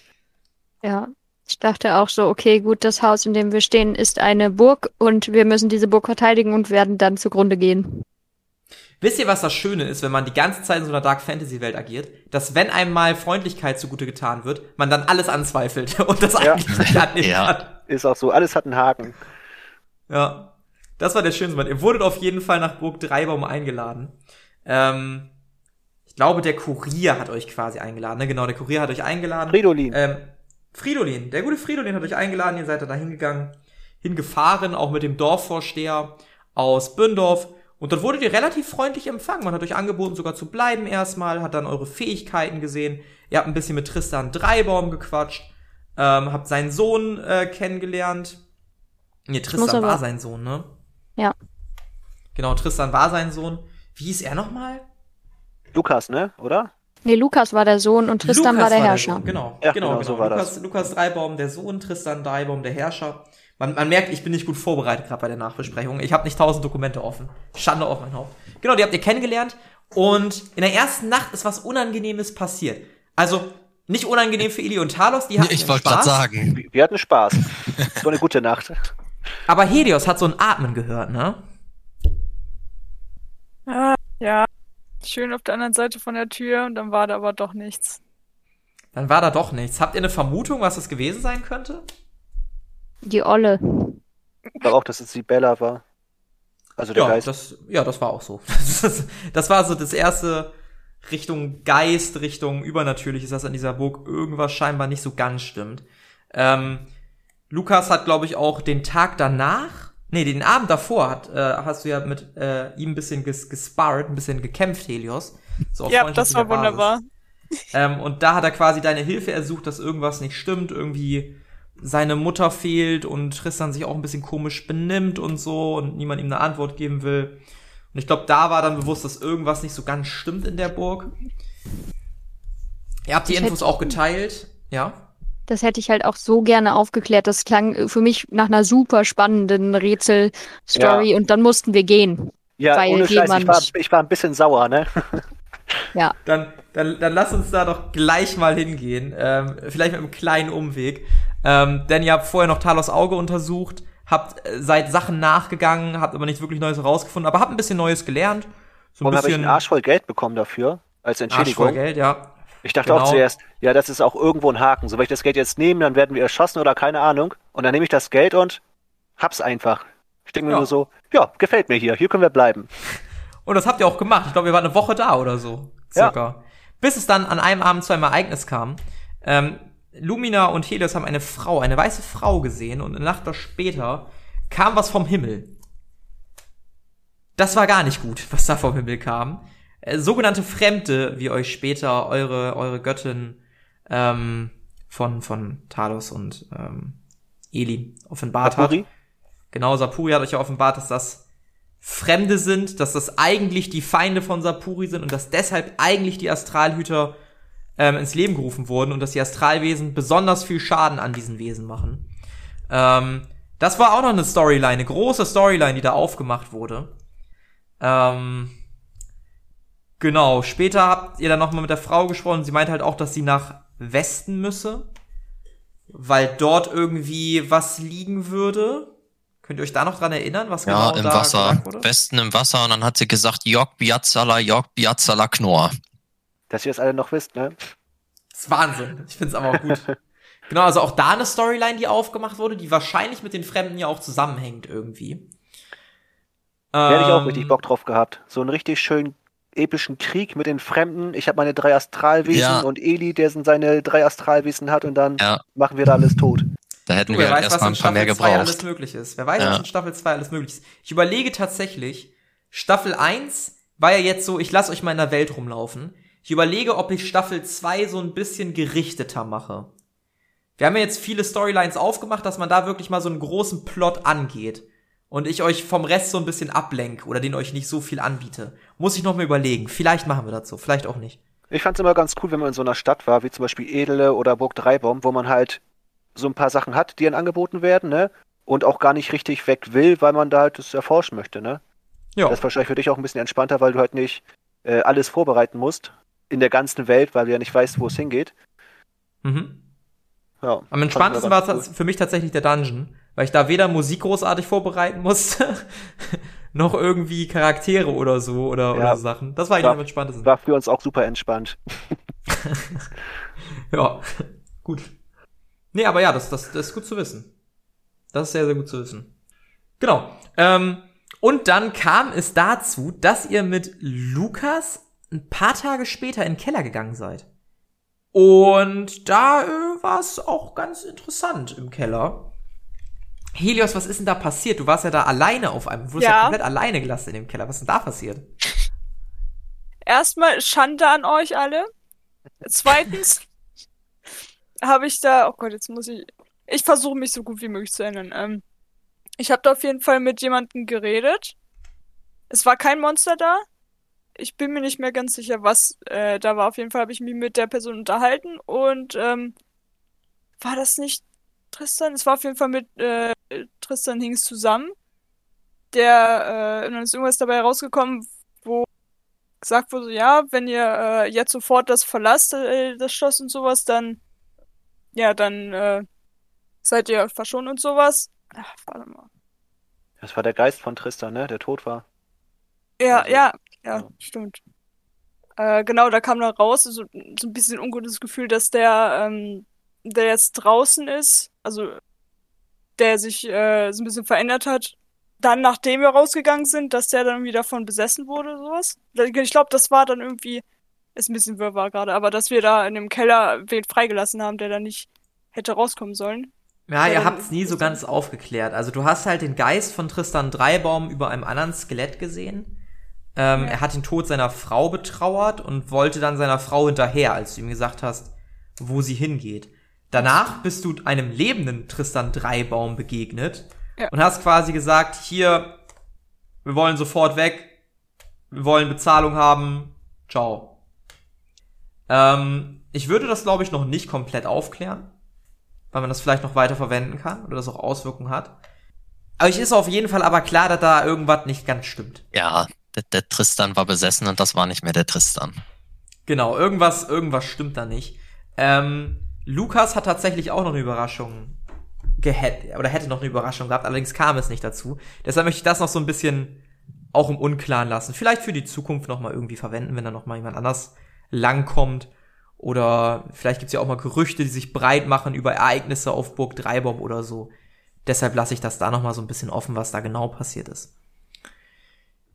Ja. Ich dachte auch so, okay, gut, das Haus, in dem wir stehen, ist eine Burg und wir müssen diese Burg verteidigen und werden dann zugrunde gehen. Wisst ihr, was das Schöne ist, wenn man die ganze Zeit in so einer Dark Fantasy Welt agiert? Dass wenn einem mal Freundlichkeit zugute getan wird, man dann alles anzweifelt und das Ja. eigentlich nicht annehmen Ja. kann. Ist auch so. Alles hat einen Haken. Ja. Das war der schönste Moment. Ihr wurdet auf jeden Fall nach Burg Dreibaum eingeladen. Ähm, ich glaube, der Kurier hat euch quasi eingeladen. Ne? Genau, der Kurier hat euch eingeladen. Fridolin. Ähm, Fridolin, der gute Fridolin hat euch eingeladen, ihr seid da hingegangen, hingefahren, auch mit dem Dorfvorsteher aus Bündorf. Und dort wurdet ihr relativ freundlich empfangen. Man hat euch angeboten, sogar zu bleiben erstmal, hat dann eure Fähigkeiten gesehen. Ihr habt ein bisschen mit Tristan Dreibaum gequatscht, ähm, habt seinen Sohn äh, kennengelernt. Nee, Tristan aber- war sein Sohn, ne? Ja. Genau, Tristan war sein Sohn. Wie hieß er nochmal? Lukas, ne? Oder? Nee, Lukas war der Sohn und Tristan Lukas war der Herrscher. Sohn, Genau, Ja, genau, genau, genau. so war Lukas, das. Lukas Dreibaum, der Sohn, Tristan Dreibaum, der Herrscher. Man, man merkt, ich bin nicht gut vorbereitet gerade bei der Nachbesprechung. Ich habe nicht tausend Dokumente offen. Schande auf mein Haupt. Genau, die habt ihr kennengelernt und in der ersten Nacht ist was Unangenehmes passiert. Also nicht unangenehm für Ili und Talos, die hatten Ich ihren wollte gerade Spaß, sagen. Wir hatten Spaß. So eine gute Nacht. aber Helios hat so ein Atmen gehört, ne? Ah, ja. Schön auf der anderen Seite von der Tür und dann war da aber doch nichts. Dann war da doch nichts. Habt ihr eine Vermutung, was das gewesen sein könnte? Die Olle. Ich glaube auch, dass es die Bella war. Also der Ja, Geist. das, ja, das war auch so. Das, das war so das erste Richtung Geist, Richtung Übernatürliches, dass an dieser Burg irgendwas scheinbar nicht so ganz stimmt. Ähm, Lukas hat, glaube ich, auch den Tag danach, nee, den Abend davor hat, äh, hast du ja mit äh, ihm ein bisschen ges gesparrt, ein bisschen gekämpft, Helios. So Ja, das war wunderbar. Ähm, und da hat er quasi deine Hilfe ersucht, dass irgendwas nicht stimmt, irgendwie seine Mutter fehlt und Tristan sich auch ein bisschen komisch benimmt und so und niemand ihm eine Antwort geben will. Und ich glaube, da war dann bewusst, dass irgendwas nicht so ganz stimmt in der Burg. Ihr habt die Ich Infos auch geteilt, ja? Das hätte ich halt auch so gerne aufgeklärt. Das klang äh, für mich nach einer super spannenden Rätsel-Story und dann mussten wir gehen. ja, weil ohne Scheiß, ich jemand- war, ich war ein bisschen sauer, ne? Ja. Dann, dann, dann lass uns da doch gleich mal hingehen. Ähm, vielleicht mit einem kleinen Umweg. Ähm, denn ihr habt vorher noch Talos Auge untersucht, habt äh, seid Sachen nachgegangen, habt aber nichts wirklich Neues herausgefunden, aber habt ein bisschen Neues gelernt. So ein Warum habe ich einen Arsch voll Geld bekommen dafür? Als Arsch Entschädigung. voll Geld, ja. Ich dachte Genau. auch zuerst, ja, das ist auch irgendwo ein Haken. So, wenn ich das Geld jetzt nehme, dann werden wir erschossen oder keine Ahnung. Und dann nehme ich das Geld und hab's einfach. Ich denke mir Ja. nur so, ja, gefällt mir hier, hier können wir bleiben. Und das habt ihr auch gemacht. Ich glaube, ihr wart eine Woche da oder so. Circa. Bis es dann an einem Abend zu einem Ereignis kam. Ähm, Lumina und Helios haben eine Frau, eine weiße Frau gesehen und eine Nacht später kam was vom Himmel. Das war gar nicht gut, was da vom Himmel kam. Äh, sogenannte Fremde, wie euch später eure, eure Göttin ähm, von, von Talos und ähm, Eli offenbart hat. Apuri? Genau, Sapuri hat euch ja offenbart, dass das Fremde sind, dass das eigentlich die Feinde von Sapuri sind und dass deshalb eigentlich die Astralhüter ähm, ins Leben gerufen wurden und dass die Astralwesen besonders viel Schaden an diesen Wesen machen. Ähm, das war auch noch eine Storyline, eine große Storyline, die da aufgemacht wurde. Ähm, genau, später habt ihr dann nochmal mit der Frau gesprochen. Sie meinte halt auch, dass sie nach Westen müsse, weil dort irgendwie was liegen würde. Könnt ihr euch da noch dran erinnern, was Ja, genau im da Wasser. Westen im Wasser. Und dann hat sie gesagt, Jörg Biazala, Jörg Biazala Knorr. Dass ihr das alle noch wisst, ne? Das ist Wahnsinn. Ich find's aber auch gut. genau, also auch da eine Storyline, die aufgemacht wurde, die wahrscheinlich mit den Fremden ja auch zusammenhängt irgendwie. Da hätte ich auch Ähm, richtig Bock drauf gehabt. So einen richtig schönen epischen Krieg mit den Fremden. Ich habe meine drei Astralwesen Ja. und Eli, der sind seine drei Astralwesen hat und dann Ja. machen wir da alles tot. Da hätten Du, wir wer halt weiß, was erstmal in ein paar mehr Staffel 2 alles gebraucht. möglich ist. Wer weiß, Ja. was in Staffel 2 alles möglich ist. Ich überlege tatsächlich, Staffel 1 war ja jetzt so, ich lasse euch mal in der Welt rumlaufen. Ich überlege, ob ich Staffel 2 so ein bisschen gerichteter mache. Wir haben ja jetzt viele Storylines aufgemacht, dass man da wirklich mal so einen großen Plot angeht. und ich euch vom Rest so ein bisschen ablenke oder den euch nicht so viel anbiete, muss ich noch mal überlegen. Vielleicht machen wir das so, vielleicht auch nicht. Ich fand's immer ganz cool, wenn man in so einer Stadt war, wie zum Beispiel Edele oder Burg Dreibaum, wo man halt so ein paar Sachen hat, die dann angeboten werden, ne? Und auch gar nicht richtig weg will, weil man da halt das erforschen möchte, ne? Ja. Das ist wahrscheinlich für dich auch ein bisschen entspannter, weil du halt nicht äh, alles vorbereiten musst in der ganzen Welt, weil du ja nicht weißt, wo es hingeht. Mhm. Ja. Am entspanntesten war es für mich tatsächlich der Dungeon, weil ich da weder Musik großartig vorbereiten musste, noch irgendwie Charaktere oder so oder, Ja. oder so Sachen. Das war eigentlich War- am entspanntesten. War für uns auch super entspannt. Ja, gut. Nee, aber ja, das, das, das ist gut zu wissen. Das ist sehr, sehr gut zu wissen. Genau. Ähm, und dann kam es dazu, dass ihr mit Lukas ein paar Tage später in den Keller gegangen seid. Und da äh, war es auch ganz interessant im Keller. Helios, was ist denn da passiert? Du warst ja da alleine auf einem, du wurdest ja, Ja. komplett alleine gelassen in dem Keller. Was ist denn da passiert? Erstmal Schande an euch alle. Zweitens habe ich da, oh Gott, jetzt muss ich, ich versuche mich so gut wie möglich zu erinnern. Ähm, ich habe da auf jeden Fall mit jemandem geredet. Es war kein Monster da. Ich bin mir nicht mehr ganz sicher, was äh, da war. Auf jeden Fall habe ich mich mit der Person unterhalten und ähm, war das nicht Tristan? Es war auf jeden Fall mit äh, Tristan Hings zusammen. Der, äh, und dann ist irgendwas dabei rausgekommen, wo gesagt wurde, ja, wenn ihr äh, jetzt sofort das verlasst, äh, das Schloss und sowas, dann, ja, dann äh, seid ihr verschont und sowas. Ach, warte mal. Das war der Geist von Tristan, ne? Der tot war. Ja, Also, ja, ja, stimmt. Äh, genau, da kam dann raus, so, so ein bisschen ungutes Gefühl, dass der, ähm, der jetzt draußen ist, also der sich äh, so ein bisschen verändert hat. Dann, nachdem wir rausgegangen sind, dass der dann wieder von besessen wurde, sowas. Ich glaube, das war dann irgendwie, ist ein bisschen wirrwarr gerade, aber dass wir da in dem Keller wen freigelassen haben, der da nicht hätte rauskommen sollen. Ja, ihr dann habt's nie so ganz aufgeklärt. Also du hast halt den Geist von Tristan Dreibaum über einem anderen Skelett gesehen. Ähm, Ja. Er hat den Tod seiner Frau betrauert und wollte dann seiner Frau hinterher, als du ihm gesagt hast, wo sie hingeht. Danach bist du einem lebenden Tristan Dreibaum begegnet Ja. und hast quasi gesagt, hier, wir wollen sofort weg, wir wollen Bezahlung haben, ciao. Ähm, ich würde das, glaube ich, noch nicht komplett aufklären weil man das vielleicht noch weiter verwenden kann oder das auch Auswirkungen hat. Aber ich ist auf jeden Fall aber klar, dass da irgendwas nicht ganz stimmt. Ja, der, der Tristan war besessen und das war nicht mehr der Tristan. Genau, irgendwas, irgendwas stimmt da nicht. Ähm, Lukas hat tatsächlich auch noch eine Überraschung gehätt, oder hätte noch eine Überraschung gehabt, allerdings kam es nicht dazu. Deshalb möchte ich das noch so ein bisschen auch im Unklaren lassen. Vielleicht für die Zukunft noch mal irgendwie verwenden, wenn da noch mal jemand anders langkommt. Oder vielleicht gibt's ja auch mal Gerüchte, die sich breit machen über Ereignisse auf Burg Dreibaum oder so. Deshalb lasse ich das da noch mal so ein bisschen offen, was da genau passiert ist.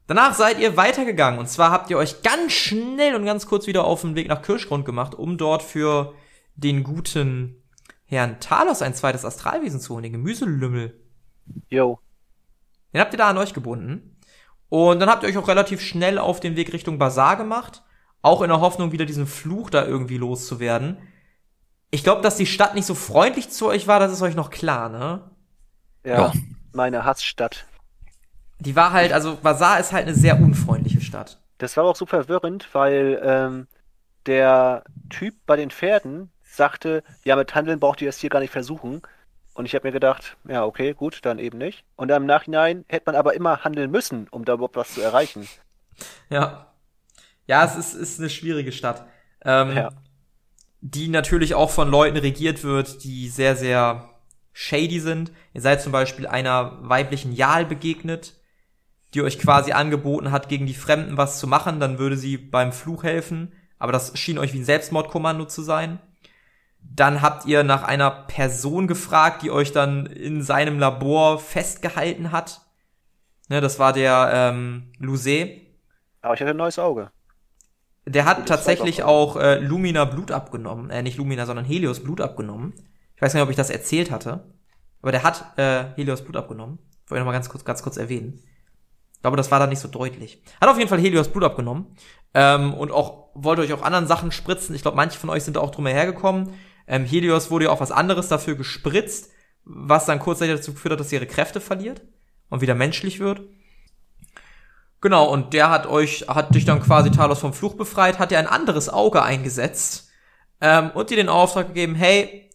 Danach seid ihr weitergegangen und zwar habt ihr euch ganz schnell und ganz kurz wieder auf den Weg nach Kirschgrund gemacht, um dort für den guten Herrn Talos ein zweites Astralwesen zu holen, den Gemüselümmel. Yo. Den habt ihr da an euch gebunden. Und dann habt ihr euch auch relativ schnell auf den Weg Richtung Bazar gemacht, auch in der Hoffnung, wieder diesen Fluch da irgendwie loszuwerden. Ich glaube, dass die Stadt nicht so freundlich zu euch war, das ist euch noch klar, ne? Ja. Ja. Meine Hassstadt. Die war halt, also Bazar ist halt eine sehr unfreundliche Stadt. Das war auch super verwirrend, weil ähm, der Typ bei den Pferden sagte, ja, mit Handeln braucht ihr es hier gar nicht versuchen. Und ich habe mir gedacht, ja, okay, gut, dann eben nicht. Und dann im Nachhinein hätte man aber immer handeln müssen, um da überhaupt was zu erreichen. Ja. Ja, es ist, ist eine schwierige Stadt. Ähm, Ja. Die natürlich auch von Leuten regiert wird, die sehr, sehr shady sind. Ihr seid zum Beispiel einer weiblichen Jal begegnet, die euch quasi angeboten hat, gegen die Fremden was zu machen, dann würde sie beim Fluch helfen. Aber das schien euch wie ein Selbstmordkommando zu sein. Dann habt ihr nach einer Person gefragt, die euch dann in seinem Labor festgehalten hat. Ne, das war der ähm, Lousé. Aber ich hatte ein neues Auge. Der hat tatsächlich auch äh, Lumina Blut abgenommen. Äh, nicht Lumina, sondern Helios Blut abgenommen. Ich weiß nicht, ob ich das erzählt hatte. Aber der hat äh, Helios Blut abgenommen. Wollte ich noch mal ganz kurz, ganz kurz erwähnen. Glaube, das war da nicht so deutlich. Hat auf jeden Fall Helios Blut abgenommen. Ähm, und auch wollte euch auch anderen Sachen spritzen. Ich glaube, manche von euch sind da auch drum hergekommen. Ähm, Helios wurde ja auch was anderes dafür gespritzt, was dann kurzzeitig dazu geführt hat, dass sie ihre Kräfte verliert. und wieder menschlich wird. Genau, und der hat euch, hat dich dann quasi Talos vom Fluch befreit, hat dir ein anderes Auge eingesetzt ähm, und dir den Auftrag gegeben, hey,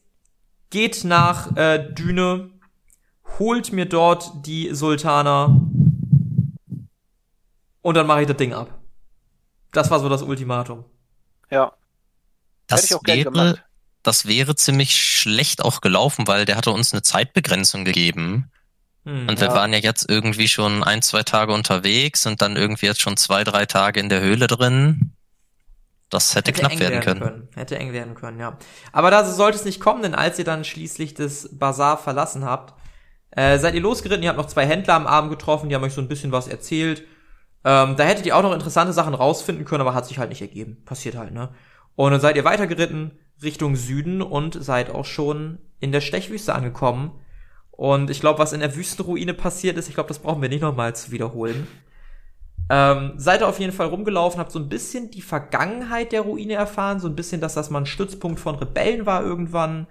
geht nach äh, Düne, holt mir dort die Sultaner und dann mache ich das Ding ab. Das war so das Ultimatum. Ja. Hätte Das ich auch wäre, gemacht. das wäre ziemlich schlecht auch gelaufen, weil der hatte uns eine Zeitbegrenzung gegeben. Hm. Und wir Ja. waren ja jetzt irgendwie schon ein, zwei Tage unterwegs und dann irgendwie jetzt schon zwei, drei Tage in der Höhle drin. Das hätte, knapp eng werden können. Hätte eng werden können, ja. Aber da sollte es nicht kommen, denn als ihr dann schließlich das Bazar verlassen habt, äh, seid ihr losgeritten, ihr habt noch zwei Händler am Abend getroffen, die haben euch so ein bisschen was erzählt. Ähm, da hättet ihr auch noch interessante Sachen rausfinden können, aber hat sich halt nicht ergeben. Passiert halt, ne? Und dann seid ihr weitergeritten Richtung Süden und seid auch schon in der Stechwüste angekommen. Und ich glaube, was in der Wüstenruine passiert ist, ich glaube, das brauchen wir nicht nochmal zu wiederholen. Ähm, seid ihr auf jeden Fall rumgelaufen, habt so ein bisschen die Vergangenheit der Ruine erfahren, so ein bisschen, dass das mal ein Stützpunkt von Rebellen war irgendwann,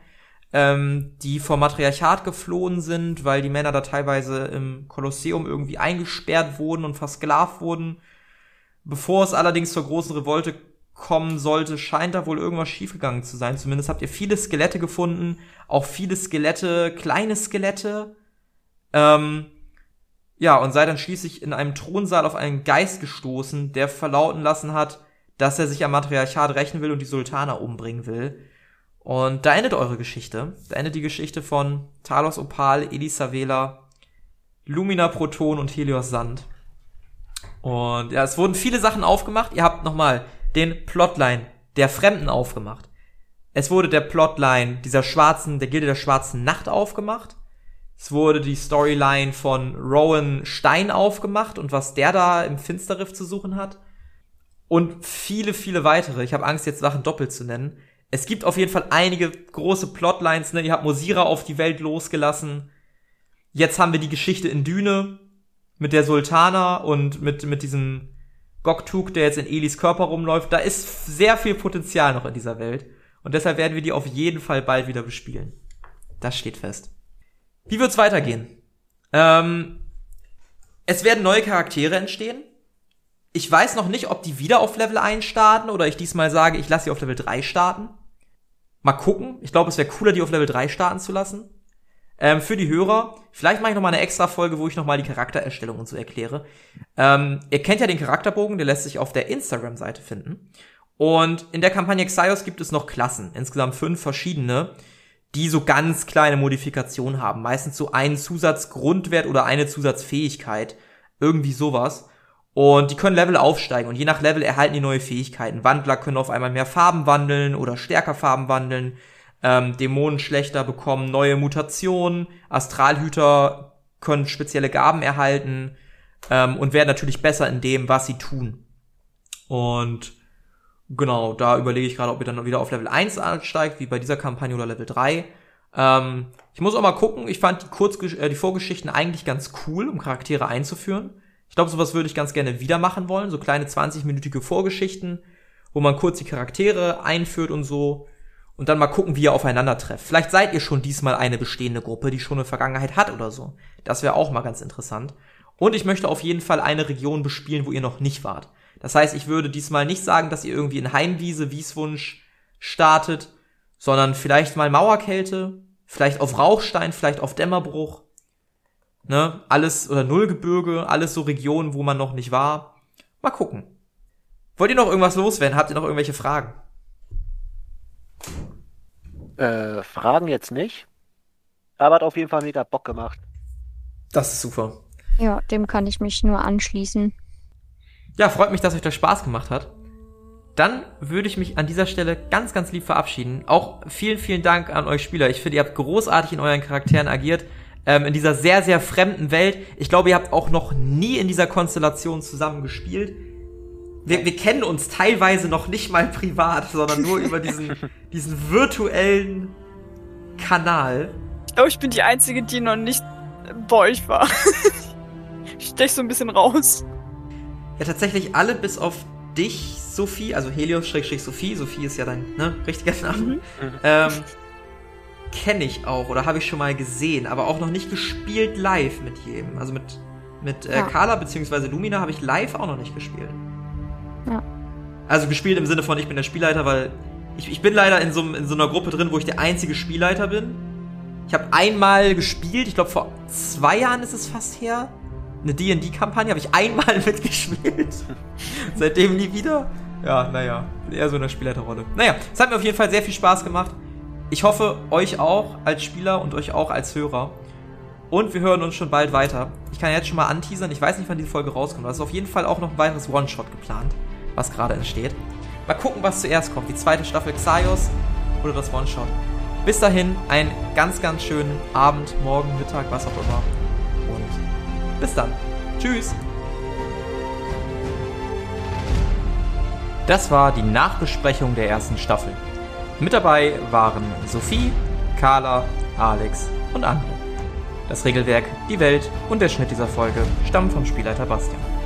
ähm, die vom Matriarchat geflohen sind, weil die Männer da teilweise im Kolosseum irgendwie eingesperrt wurden und versklavt wurden. Bevor es allerdings zur großen Revolte kommen sollte, scheint da wohl irgendwas schiefgegangen zu sein. Zumindest habt ihr viele Skelette gefunden, auch viele Skelette, kleine Skelette. Ähm, ja, und sei dann schließlich in einem Thronsaal auf einen Geist gestoßen, der verlauten lassen hat, dass er sich am Matriarchat rächen will und die Sultaner umbringen will. Und da endet eure Geschichte. Da endet die Geschichte von Talos Opal, Elisavela, Lumina Proton und Helios Sand. Und ja, es wurden viele Sachen aufgemacht. Ihr habt nochmal den Plotline der Fremden aufgemacht. Es wurde der Plotline dieser schwarzen, der Gilde der schwarzen Nacht aufgemacht. Es wurde die Storyline von Rowan Stein aufgemacht und was der da im Finsterriff zu suchen hat. Und viele, viele weitere. Ich habe Angst, jetzt Sachen doppelt zu nennen. Es gibt auf jeden Fall einige große Plotlines. Ne? Ihr habt Mosira auf die Welt losgelassen. Jetzt haben wir die Geschichte in Düne mit der Sultana und mit, mit diesem Goktuk, der jetzt in Elis Körper rumläuft. Da ist sehr viel Potenzial noch in dieser Welt. Und deshalb werden wir die auf jeden Fall bald wieder bespielen. Das steht fest. Wie wird's weitergehen? Ähm, es werden neue Charaktere entstehen. Ich weiß noch nicht, ob die wieder auf Level 1 starten oder ich diesmal sage, ich lasse sie auf Level 3 starten. Mal gucken. Ich glaube, es wäre cooler, die auf Level 3 starten zu lassen. Ähm, für die Hörer, vielleicht mache ich noch mal eine extra Folge, wo ich noch mal die Charaktererstellung und so erkläre. Ähm, ihr kennt ja den Charakterbogen, der lässt sich auf der Instagram-Seite finden. Und in der Kampagne Xaios gibt es noch Klassen, insgesamt fünf verschiedene, die so ganz kleine Modifikationen haben. Meistens so einen Zusatzgrundwert oder eine Zusatzfähigkeit. Irgendwie sowas. Und die können Level aufsteigen und je nach Level erhalten die neue Fähigkeiten. Wandler können auf einmal mehr Farben wandeln oder stärker Farben wandeln. Ähm, Dämonenschlechter bekommen neue Mutationen. Astralhüter können spezielle Gaben erhalten ähm, und werden natürlich besser in dem, was sie tun. Und genau, da überlege ich gerade, ob ihr dann wieder auf Level 1 ansteigt, wie bei dieser Kampagne oder Level 3. Ähm, ich muss auch mal gucken, ich fand die, Kurzgesch äh, die Vorgeschichten eigentlich ganz cool, um Charaktere einzuführen. Ich glaube, sowas würde ich ganz gerne wieder machen wollen, so kleine 20-minütige Vorgeschichten, wo man kurz die Charaktere einführt und so und dann mal gucken, wie ihr aufeinander trefft. Vielleicht seid ihr schon diesmal eine bestehende Gruppe, die schon eine Vergangenheit hat oder so. Das wäre auch mal ganz interessant. Und ich möchte auf jeden Fall eine Region bespielen, wo ihr noch nicht wart. Das heißt, ich würde diesmal nicht sagen, dass ihr irgendwie in Heimwiese, Wieswunsch startet, sondern vielleicht mal Mauerkälte, vielleicht auf Rauchstein, vielleicht auf Dämmerbruch. Ne, alles oder Nullgebirge, alles so Regionen, wo man noch nicht war. Mal gucken. Wollt ihr noch irgendwas loswerden? Habt ihr noch irgendwelche Fragen? Äh, Fragen jetzt nicht. Aber hat auf jeden Fall mega Bock gemacht. Das ist super. Ja, dem kann ich mich nur anschließen. Ja, freut mich, dass euch das Spaß gemacht hat. Dann würde ich mich an dieser Stelle ganz, ganz lieb verabschieden. Auch vielen, vielen Dank an euch Spieler. Ich finde, ihr habt großartig in euren Charakteren agiert. Ähm, in dieser sehr, sehr fremden Welt. Ich glaube, ihr habt auch noch nie in dieser Konstellation zusammen gespielt. Wir, wir kennen uns teilweise noch nicht mal privat, sondern nur über diesen, diesen virtuellen Kanal. Ich glaube, ich bin die Einzige, die noch nicht bei euch war. ich stech so ein bisschen raus. Ja, tatsächlich alle bis auf dich, Sophie, also Helios-Sophie. Sophie ist ja dein ne, richtiger Name. Ähm, kenne ich auch oder habe ich schon mal gesehen, aber auch noch nicht gespielt live mit jedem. Also mit, mit äh, Ja. Carla bzw. Lumina habe ich live auch noch nicht gespielt. Ja. Also gespielt im Sinne von, ich bin der Spielleiter, weil ich, ich bin leider in so, in so einer Gruppe drin, wo ich der einzige Spielleiter bin. Ich habe einmal gespielt, ich glaube vor zwei Jahren ist es fast her. Eine D&D-Kampagne habe ich einmal mitgespielt. Seitdem nie wieder. Ja, naja, eher so in der Spielleiterrolle. Naja, es hat mir auf jeden Fall sehr viel Spaß gemacht. Ich hoffe, euch auch als Spieler und euch auch als Hörer. Und wir hören uns schon bald weiter. Ich kann jetzt schon mal anteasern, ich weiß nicht, wann diese Folge rauskommt. Es ist auf jeden Fall auch noch ein weiteres One-Shot geplant, was gerade entsteht. Mal gucken, was zuerst kommt. Die zweite Staffel Xaios oder das One-Shot. Bis dahin, einen ganz, ganz schönen Abend, Morgen, Mittag, was auch immer. Und bis dann. Tschüss. Das war die Nachbesprechung der ersten Staffel. Mit dabei waren Sophie, Carla, Alex und André. Das Regelwerk, die Welt und der Schnitt dieser Folge stammen vom Spielleiter Bastian.